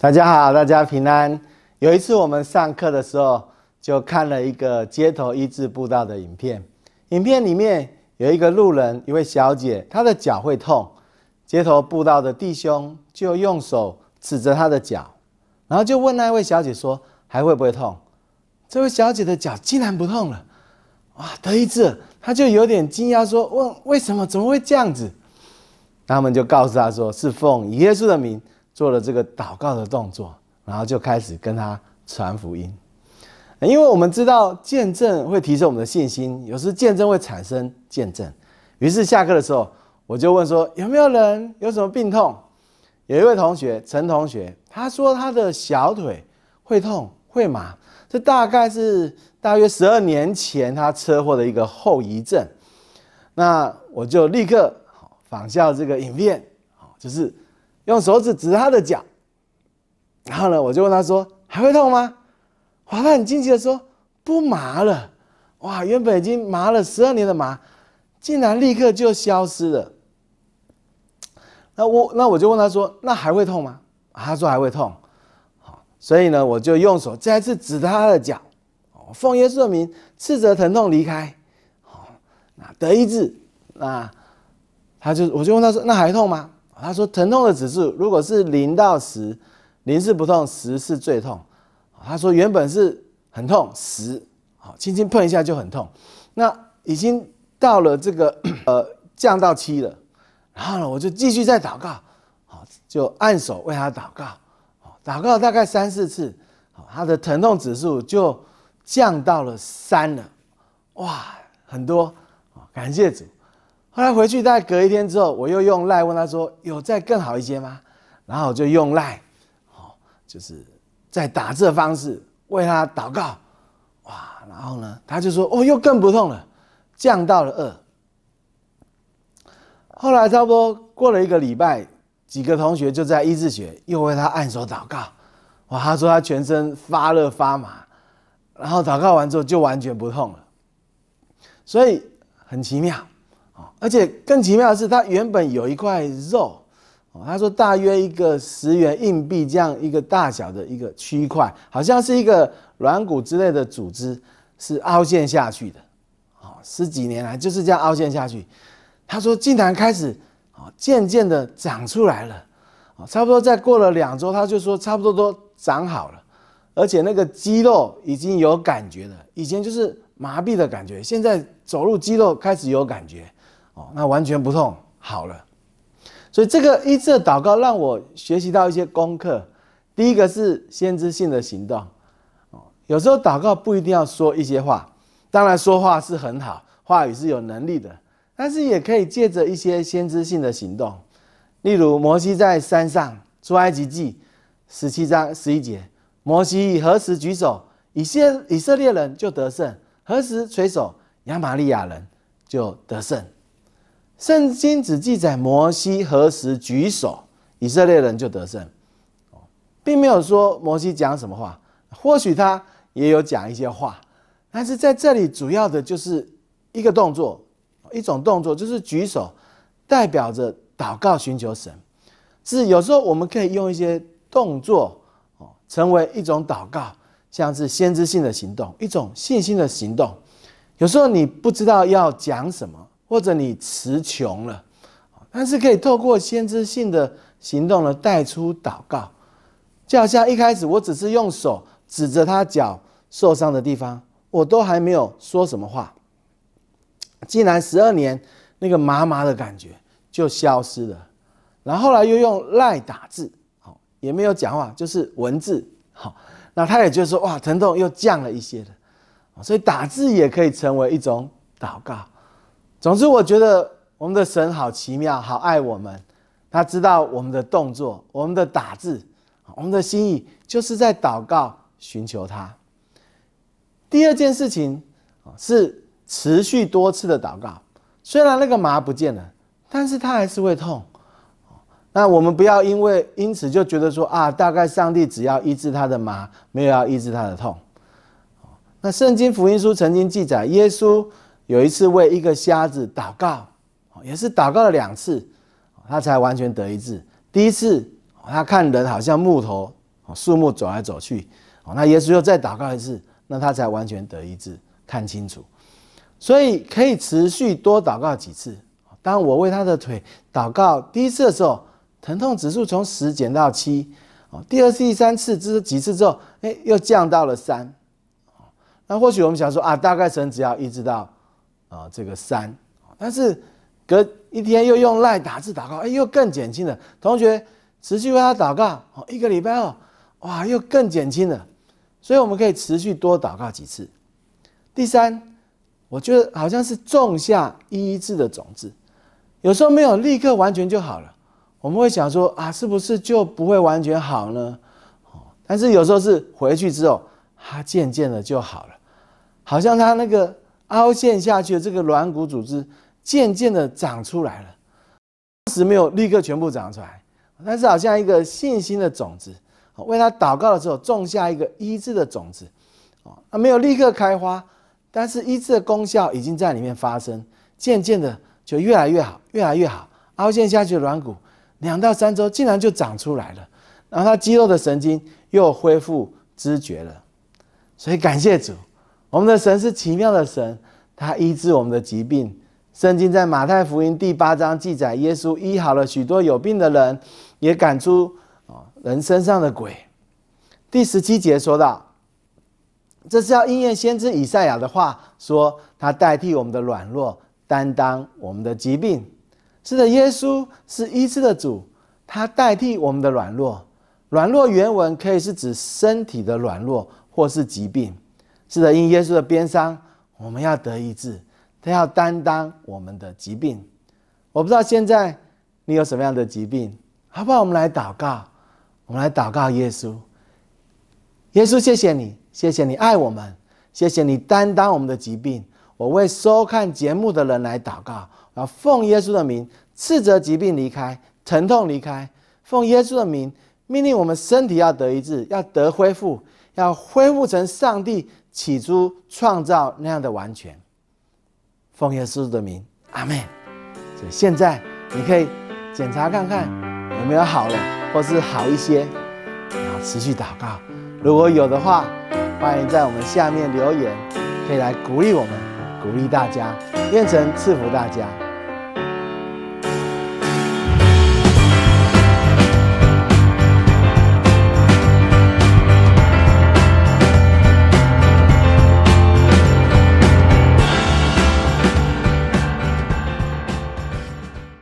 大家好，大家平安。有一次我们上课的时候，就看了一个街头医治布道的影片。影片里面有一个路人，一位小姐，她的脚会痛。街头布道的弟兄就用手指着她的脚，然后就问那位小姐说：“还会不会痛？”这位小姐的脚竟然不痛了，哇！得医治，她就有点惊讶，说：“问为什么？怎么会这样子？”他们就告诉她说：“是奉耶稣的名。”做了这个祷告的动作，然后就开始跟他传福音。因为我们知道见证会提升我们的信心，有时见证会产生见证。于是下课的时候，我就问说：有没有人有什么病痛？有一位同学陈同学，他说他的小腿会痛会麻，这大概是大约十二年前他车祸的一个后遗症。那我就立刻仿效这个影片，就是。用手指指他的脚，然后呢，我就问他说：“还会痛吗？”哇，他很惊奇的说：“不麻了。”哇，原本已经麻了十二年的麻，竟然立刻就消失了。那我那我就问他说：“那还会痛吗？”他说：“还会痛。”好，所以呢，我就用手再次指他的脚，奉耶稣的名斥责疼痛离开。好，那得医治。那他就我就问他说：“那还痛吗？”他说：“疼痛的指数如果是零到十，零是不痛，十是最痛。”他说：“原本是很痛，十，好，轻轻碰一下就很痛，那已经到了这个 呃降到七了。然后呢，我就继续在祷告，好，就按手为他祷告，好祷告大概三四次，好，他的疼痛指数就降到了三了，哇，很多，感谢主。”后来回去，大概隔一天之后，我又用赖问他说：“有再更好一些吗？”然后我就用赖，好，就是在打这方式为他祷告，哇！然后呢，他就说：“哦，又更不痛了，降到了二。”后来差不多过了一个礼拜，几个同学就在医治学又为他按手祷告，哇！他说他全身发热发麻，然后祷告完之后就完全不痛了，所以很奇妙。而且更奇妙的是，他原本有一块肉，哦，他说大约一个十元硬币这样一个大小的一个区块，好像是一个软骨之类的组织，是凹陷下去的，哦，十几年来就是这样凹陷下去。他说竟然开始，哦，渐渐的长出来了，哦，差不多再过了两周，他就说差不多都长好了，而且那个肌肉已经有感觉了，以前就是麻痹的感觉，现在走路肌肉开始有感觉。哦，那完全不痛，好了。所以这个医治的祷告让我学习到一些功课。第一个是先知性的行动。哦，有时候祷告不一定要说一些话，当然说话是很好，话语是有能力的，但是也可以借着一些先知性的行动。例如摩西在山上出埃及记十七章十一节，摩西何时举手，以色以色列人就得胜；何时垂手，亚玛利亚人就得胜。圣经只记载摩西何时举手，以色列人就得胜，并没有说摩西讲什么话。或许他也有讲一些话，但是在这里主要的就是一个动作，一种动作就是举手，代表着祷告寻求神。是有时候我们可以用一些动作哦，成为一种祷告，像是先知性的行动，一种信心的行动。有时候你不知道要讲什么。或者你词穷了，但是可以透过先知性的行动呢带出祷告，就好像一开始我只是用手指着他脚受伤的地方，我都还没有说什么话，竟然十二年那个麻麻的感觉就消失了，然后来又用赖打字，好也没有讲话，就是文字，好，那他也就说哇疼痛又降了一些了，所以打字也可以成为一种祷告。总之，我觉得我们的神好奇妙，好爱我们。他知道我们的动作，我们的打字，我们的心意，就是在祷告，寻求他。第二件事情是持续多次的祷告。虽然那个麻不见了，但是他还是会痛。那我们不要因为因此就觉得说啊，大概上帝只要医治他的麻，没有要医治他的痛。那圣经福音书曾经记载，耶稣。有一次为一个瞎子祷告，也是祷告了两次，他才完全得一治。第一次他看人好像木头树木走来走去，那耶稣又再祷告一次，那他才完全得医治，看清楚。所以可以持续多祷告几次。当我为他的腿祷告第一次的时候，疼痛指数从十减到七，哦，第二次、第三次，这是几次之后，哎，又降到了三。那或许我们想说啊，大概神只要医治到啊这个三，但是隔一天又用赖打字祷告，哎，又更减轻了。同学持续为他祷告，哦，一个礼拜后，哇，又更减轻了。所以我们可以持续多祷告几次。第三。我觉得好像是种下医治的种子，有时候没有立刻完全就好了。我们会想说啊，是不是就不会完全好呢？哦，但是有时候是回去之后，它渐渐的就好了，好像它那个凹陷下去的这个软骨组织渐渐的长出来了。当时没有立刻全部长出来，但是好像一个信心的种子，为他祷告的时候种下一个医治的种子，哦，它没有立刻开花。但是医治的功效已经在里面发生，渐渐的就越来越好，越来越好。凹陷下去的软骨，两到三周竟然就长出来了，然后他肌肉的神经又恢复知觉了。所以感谢主，我们的神是奇妙的神，他医治我们的疾病。圣经在马太福音第八章记载，耶稣医好了许多有病的人，也赶出啊人身上的鬼。第十七节说到。这是要应验先知以赛亚的话，说他代替我们的软弱，担当我们的疾病。是的，耶稣是医治的主，他代替我们的软弱。软弱原文可以是指身体的软弱，或是疾病。是的，因耶稣的鞭伤，我们要得医治，他要担当我们的疾病。我不知道现在你有什么样的疾病，好不好？我们来祷告，我们来祷告耶稣。耶稣，谢谢你。谢谢你爱我们，谢谢你担当我们的疾病。我为收看节目的人来祷告，我要奉耶稣的名斥责疾病离开，疼痛离开。奉耶稣的名命令我们身体要得医治，要得恢复，要恢复成上帝起初创造那样的完全。奉耶稣的名，阿门。所以现在你可以检查看看有没有好了，或是好一些，然后持续祷告。如果有的话。欢迎在我们下面留言，可以来鼓励我们，鼓励大家，愿神赐福大家。